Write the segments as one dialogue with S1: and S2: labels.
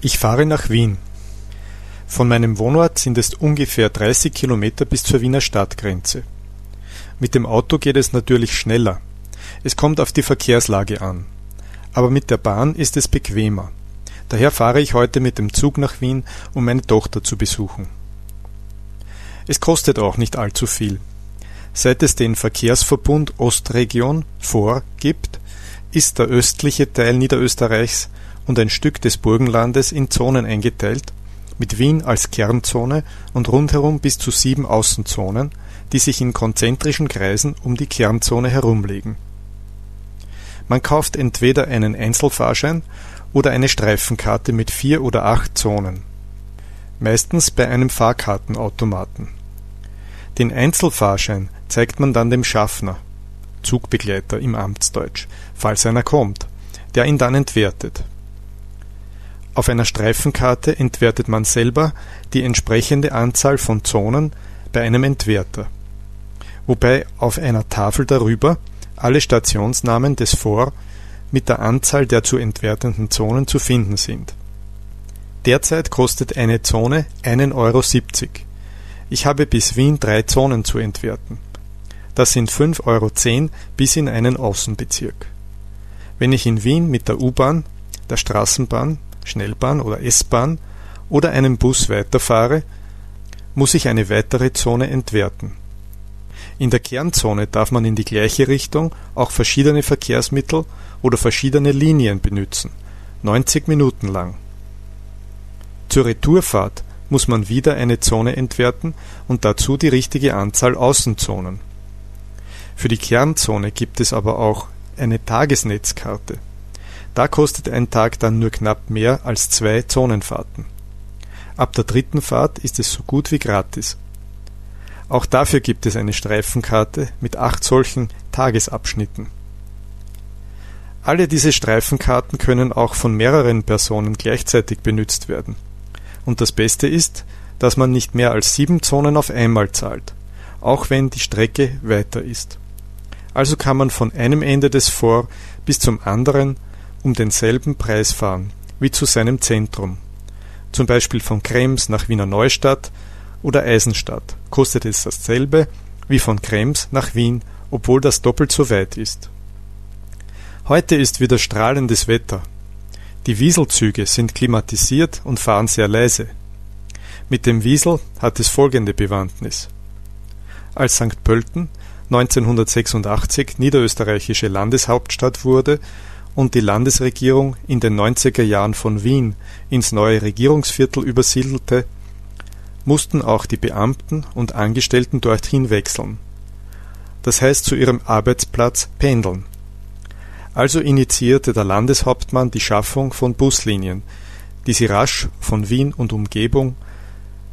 S1: Ich fahre nach Wien. Von meinem Wohnort sind es ungefähr 30 Kilometer bis zur Wiener Stadtgrenze. Mit dem Auto geht es natürlich schneller. Es kommt auf die Verkehrslage an. Aber mit der Bahn ist es bequemer. Daher fahre ich heute mit dem Zug nach Wien, um meine Tochter zu besuchen. Es kostet auch nicht allzu viel. Seit es den Verkehrsverbund Ostregion (VOR) gibt, ist der östliche Teil Niederösterreichs und ein Stück des Burgenlandes in Zonen eingeteilt, mit Wien als Kernzone und rundherum bis zu sieben Außenzonen, die sich in konzentrischen Kreisen um die Kernzone herumlegen. Man kauft entweder einen Einzelfahrschein oder eine Streifenkarte mit vier oder acht Zonen. Meistens bei einem Fahrkartenautomaten. Den Einzelfahrschein zeigt man dann dem Schaffner (Zugbegleiter im Amtsdeutsch), falls einer kommt, der ihn dann entwertet auf einer Streifenkarte entwertet man selber die entsprechende Anzahl von Zonen bei einem Entwerter, wobei auf einer Tafel darüber alle Stationsnamen des VOR mit der Anzahl der zu entwertenden Zonen zu finden sind. Derzeit kostet eine Zone 1,70 Euro. Ich habe bis Wien drei Zonen zu entwerten. Das sind 5,10 Euro bis in einen Außenbezirk. Wenn ich in Wien mit der U-Bahn, der Straßenbahn Schnellbahn oder S-Bahn oder einem Bus weiterfahre, muss ich eine weitere Zone entwerten. In der Kernzone darf man in die gleiche Richtung auch verschiedene Verkehrsmittel oder verschiedene Linien benützen, 90 Minuten lang. Zur Retourfahrt muss man wieder eine Zone entwerten und dazu die richtige Anzahl Außenzonen. Für die Kernzone gibt es aber auch eine Tagesnetzkarte da kostet ein Tag dann nur knapp mehr als zwei Zonenfahrten. Ab der dritten Fahrt ist es so gut wie gratis. Auch dafür gibt es eine Streifenkarte mit acht solchen Tagesabschnitten. Alle diese Streifenkarten können auch von mehreren Personen gleichzeitig benutzt werden. Und das Beste ist, dass man nicht mehr als sieben Zonen auf einmal zahlt, auch wenn die Strecke weiter ist. Also kann man von einem Ende des Vor bis zum anderen um denselben Preis fahren wie zu seinem Zentrum. Zum Beispiel von Krems nach Wiener Neustadt oder Eisenstadt kostet es dasselbe wie von Krems nach Wien, obwohl das doppelt so weit ist. Heute ist wieder strahlendes Wetter. Die Wieselzüge sind klimatisiert und fahren sehr leise. Mit dem Wiesel hat es folgende Bewandtnis. Als St. Pölten 1986 niederösterreichische Landeshauptstadt wurde, und die Landesregierung in den 90er Jahren von Wien ins neue Regierungsviertel übersiedelte, mussten auch die Beamten und Angestellten dorthin wechseln, das heißt zu ihrem Arbeitsplatz pendeln. Also initiierte der Landeshauptmann die Schaffung von Buslinien, die sie rasch von Wien und Umgebung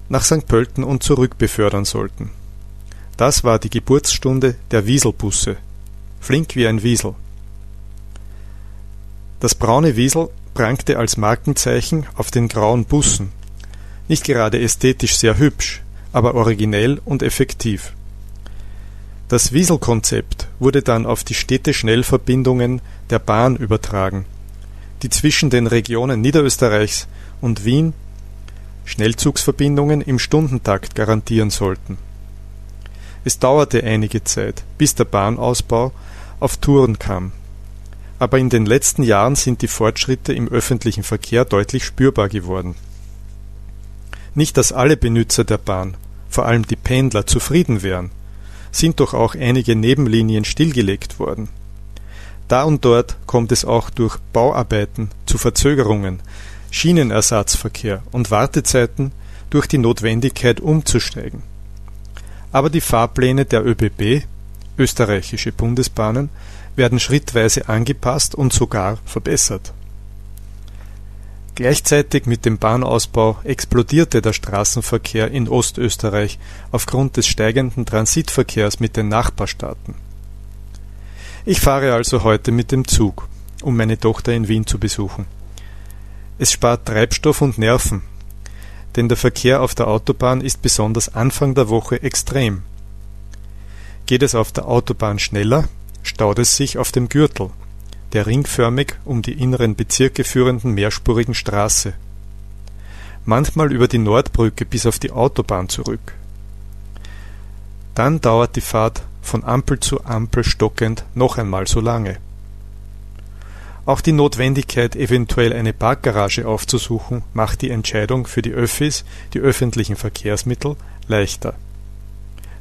S1: nach St. Pölten und zurück befördern sollten. Das war die Geburtsstunde der Wieselbusse. Flink wie ein Wiesel. Das braune Wiesel prangte als Markenzeichen auf den grauen Bussen. Nicht gerade ästhetisch sehr hübsch, aber originell und effektiv. Das Wieselkonzept wurde dann auf die Städteschnellverbindungen der Bahn übertragen, die zwischen den Regionen Niederösterreichs und Wien Schnellzugsverbindungen im Stundentakt garantieren sollten. Es dauerte einige Zeit, bis der Bahnausbau auf Touren kam aber in den letzten Jahren sind die Fortschritte im öffentlichen Verkehr deutlich spürbar geworden. Nicht, dass alle Benutzer der Bahn, vor allem die Pendler, zufrieden wären, sind doch auch einige Nebenlinien stillgelegt worden. Da und dort kommt es auch durch Bauarbeiten zu Verzögerungen, Schienenersatzverkehr und Wartezeiten durch die Notwendigkeit umzusteigen. Aber die Fahrpläne der ÖBB, österreichische Bundesbahnen, werden schrittweise angepasst und sogar verbessert. Gleichzeitig mit dem Bahnausbau explodierte der Straßenverkehr in Ostösterreich aufgrund des steigenden Transitverkehrs mit den Nachbarstaaten. Ich fahre also heute mit dem Zug, um meine Tochter in Wien zu besuchen. Es spart Treibstoff und Nerven, denn der Verkehr auf der Autobahn ist besonders Anfang der Woche extrem. Geht es auf der Autobahn schneller, staut es sich auf dem Gürtel, der ringförmig um die inneren Bezirke führenden mehrspurigen Straße. manchmal über die Nordbrücke bis auf die Autobahn zurück. Dann dauert die Fahrt von Ampel zu Ampel stockend noch einmal so lange. Auch die Notwendigkeit, eventuell eine Parkgarage aufzusuchen, macht die Entscheidung für die Öffis, die öffentlichen Verkehrsmittel, leichter.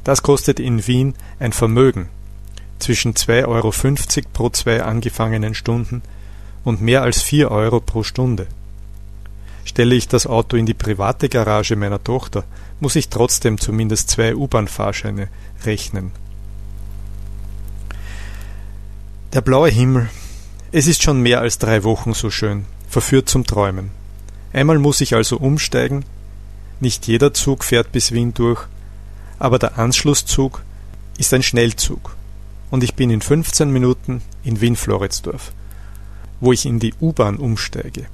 S1: Das kostet in Wien ein Vermögen, zwischen 2,50 Euro pro zwei angefangenen Stunden und mehr als 4 Euro pro Stunde. Stelle ich das Auto in die private Garage meiner Tochter, muss ich trotzdem zumindest zwei U-Bahn-Fahrscheine rechnen. Der blaue Himmel. Es ist schon mehr als drei Wochen so schön, verführt zum Träumen. Einmal muss ich also umsteigen. Nicht jeder Zug fährt bis Wien durch, aber der Anschlusszug ist ein Schnellzug. Und ich bin in 15 Minuten in Wien-Floridsdorf, wo ich in die U-Bahn umsteige.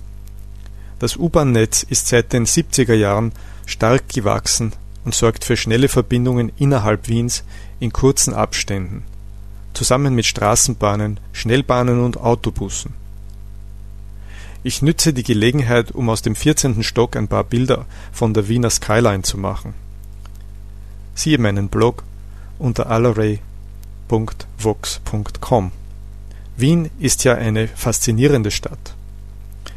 S1: Das U-Bahn-Netz ist seit den 70er Jahren stark gewachsen und sorgt für schnelle Verbindungen innerhalb Wiens in kurzen Abständen, zusammen mit Straßenbahnen, Schnellbahnen und Autobussen. Ich nütze die Gelegenheit, um aus dem 14. Stock ein paar Bilder von der Wiener Skyline zu machen. Siehe meinen Blog unter alaray.vox.com. Wien ist ja eine faszinierende Stadt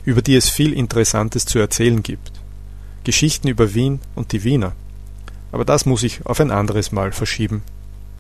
S1: über die es viel Interessantes zu erzählen gibt. Geschichten über Wien und die Wiener. Aber das muss ich auf ein anderes Mal verschieben.